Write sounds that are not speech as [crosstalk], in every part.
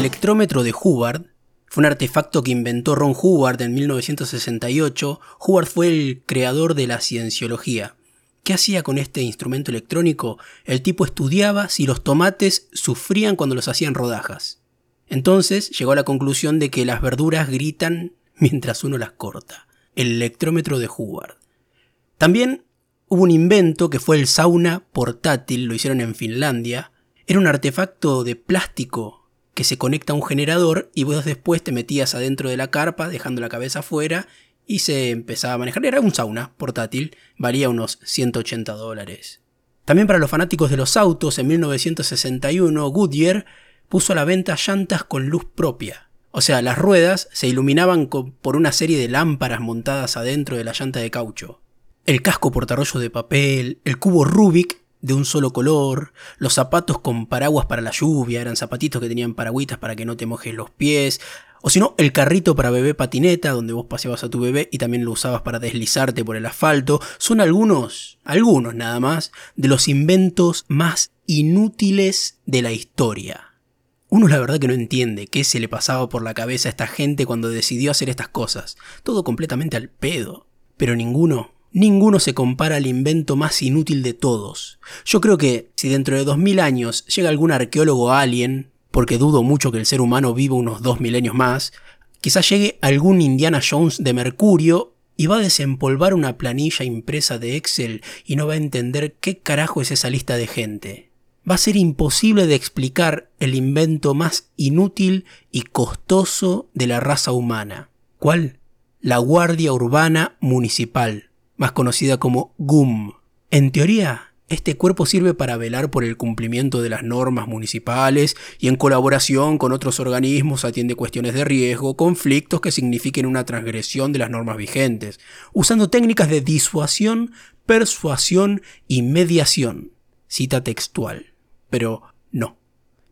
electrómetro de Hubbard fue un artefacto que inventó Ron Hubbard en 1968. Hubbard fue el creador de la cienciología. ¿Qué hacía con este instrumento electrónico? El tipo estudiaba si los tomates sufrían cuando los hacían rodajas. Entonces llegó a la conclusión de que las verduras gritan [laughs] mientras uno las corta. El electrómetro de Hubbard. También hubo un invento que fue el sauna portátil, lo hicieron en Finlandia. Era un artefacto de plástico que se conecta a un generador y vos después te metías adentro de la carpa dejando la cabeza afuera y se empezaba a manejar. Era un sauna portátil, valía unos 180 dólares. También para los fanáticos de los autos, en 1961 Goodyear puso a la venta llantas con luz propia. O sea, las ruedas se iluminaban por una serie de lámparas montadas adentro de la llanta de caucho. El casco portarrollo de papel, el cubo Rubik de un solo color, los zapatos con paraguas para la lluvia, eran zapatitos que tenían paragüitas para que no te mojes los pies, o si no, el carrito para bebé patineta, donde vos paseabas a tu bebé y también lo usabas para deslizarte por el asfalto, son algunos, algunos nada más, de los inventos más inútiles de la historia. Uno la verdad que no entiende qué se le pasaba por la cabeza a esta gente cuando decidió hacer estas cosas. Todo completamente al pedo. Pero ninguno, ninguno se compara al invento más inútil de todos. Yo creo que si dentro de dos mil años llega algún arqueólogo alien, porque dudo mucho que el ser humano viva unos dos milenios más, quizás llegue algún Indiana Jones de Mercurio y va a desempolvar una planilla impresa de Excel y no va a entender qué carajo es esa lista de gente. Va a ser imposible de explicar el invento más inútil y costoso de la raza humana. ¿Cuál? La Guardia Urbana Municipal, más conocida como GUM. En teoría, este cuerpo sirve para velar por el cumplimiento de las normas municipales y en colaboración con otros organismos atiende cuestiones de riesgo, conflictos que signifiquen una transgresión de las normas vigentes, usando técnicas de disuasión, persuasión y mediación. Cita textual. Pero no,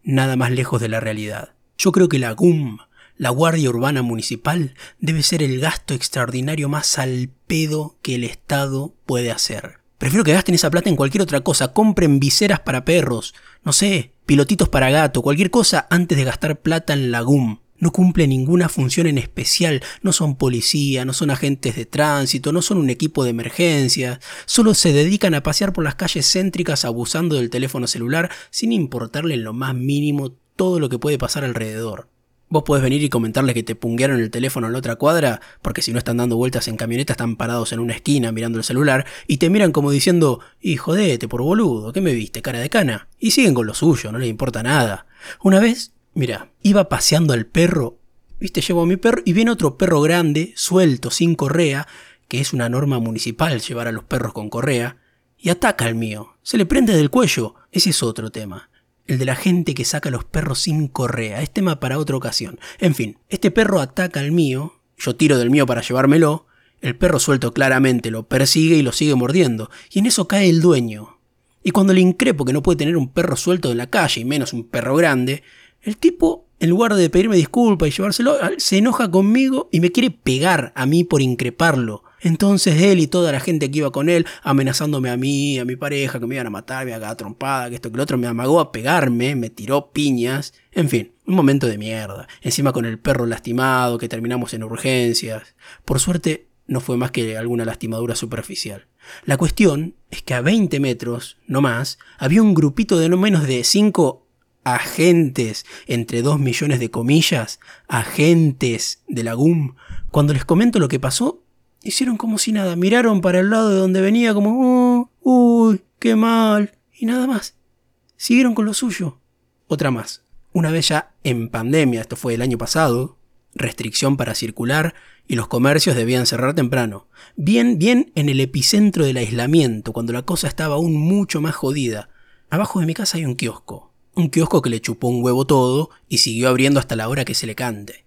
nada más lejos de la realidad. Yo creo que la GUM, la Guardia Urbana Municipal, debe ser el gasto extraordinario más al pedo que el Estado puede hacer. Prefiero que gasten esa plata en cualquier otra cosa. Compren viseras para perros. No sé, pilotitos para gato, cualquier cosa antes de gastar plata en la GUM. No cumple ninguna función en especial, no son policía, no son agentes de tránsito, no son un equipo de emergencia, solo se dedican a pasear por las calles céntricas abusando del teléfono celular sin importarle en lo más mínimo todo lo que puede pasar alrededor. Vos podés venir y comentarles que te punguearon el teléfono en la otra cuadra, porque si no están dando vueltas en camioneta están parados en una esquina mirando el celular, y te miran como diciendo, y jodete por boludo, ¿qué me viste, cara de cana? Y siguen con lo suyo, no les importa nada. Una vez, mira, iba paseando al perro, viste, llevo a mi perro, y viene otro perro grande, suelto, sin correa, que es una norma municipal llevar a los perros con correa, y ataca al mío, se le prende del cuello, ese es otro tema el de la gente que saca a los perros sin correa. Es tema para otra ocasión. En fin, este perro ataca al mío, yo tiro del mío para llevármelo, el perro suelto claramente lo persigue y lo sigue mordiendo, y en eso cae el dueño. Y cuando le increpo que no puede tener un perro suelto en la calle, y menos un perro grande, el tipo, en lugar de pedirme disculpas y llevárselo, se enoja conmigo y me quiere pegar a mí por increparlo. Entonces él y toda la gente que iba con él, amenazándome a mí, a mi pareja, que me iban a matar, me haga trompada, que esto, que lo otro, me amagó a pegarme, me tiró piñas. En fin, un momento de mierda. Encima con el perro lastimado, que terminamos en urgencias. Por suerte, no fue más que alguna lastimadura superficial. La cuestión es que a 20 metros, no más, había un grupito de no menos de 5 agentes, entre 2 millones de comillas, agentes de la GUM. Cuando les comento lo que pasó, Hicieron como si nada, miraron para el lado de donde venía como, oh, uy, qué mal, y nada más. Siguieron con lo suyo. Otra más. Una vez ya en pandemia, esto fue el año pasado, restricción para circular y los comercios debían cerrar temprano. Bien, bien en el epicentro del aislamiento, cuando la cosa estaba aún mucho más jodida. Abajo de mi casa hay un kiosco. Un kiosco que le chupó un huevo todo y siguió abriendo hasta la hora que se le cante.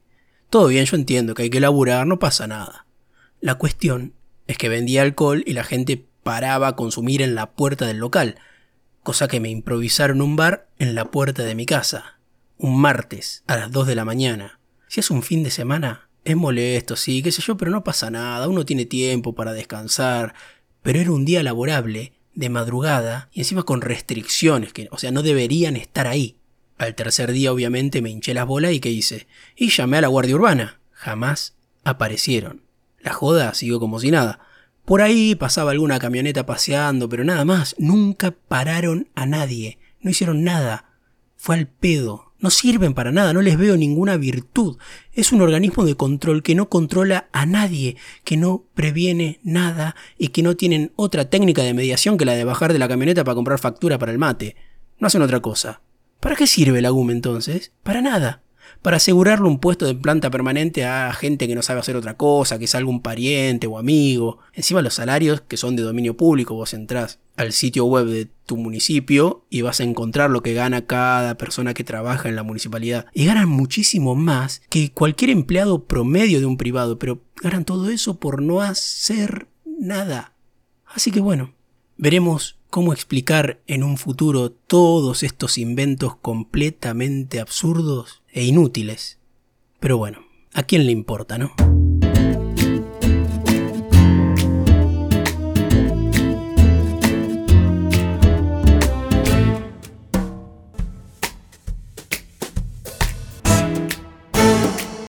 Todo bien, yo entiendo que hay que laburar, no pasa nada. La cuestión es que vendía alcohol y la gente paraba a consumir en la puerta del local, cosa que me improvisaron un bar en la puerta de mi casa, un martes a las 2 de la mañana. Si es un fin de semana, es molesto, sí, qué sé yo, pero no pasa nada, uno tiene tiempo para descansar, pero era un día laborable, de madrugada, y encima con restricciones, que, o sea, no deberían estar ahí. Al tercer día obviamente me hinché las bolas y ¿qué hice? Y llamé a la Guardia Urbana. Jamás aparecieron. La joda siguió como si nada. Por ahí pasaba alguna camioneta paseando, pero nada más. Nunca pararon a nadie. No hicieron nada. Fue al pedo. No sirven para nada, no les veo ninguna virtud. Es un organismo de control que no controla a nadie, que no previene nada y que no tienen otra técnica de mediación que la de bajar de la camioneta para comprar factura para el mate. No hacen otra cosa. ¿Para qué sirve la GUM entonces? Para nada para asegurarle un puesto de planta permanente a gente que no sabe hacer otra cosa, que es algún pariente o amigo. Encima los salarios que son de dominio público, vos entrás al sitio web de tu municipio y vas a encontrar lo que gana cada persona que trabaja en la municipalidad. Y ganan muchísimo más que cualquier empleado promedio de un privado, pero ganan todo eso por no hacer nada. Así que bueno, veremos cómo explicar en un futuro todos estos inventos completamente absurdos e inútiles. Pero bueno, ¿a quién le importa, no?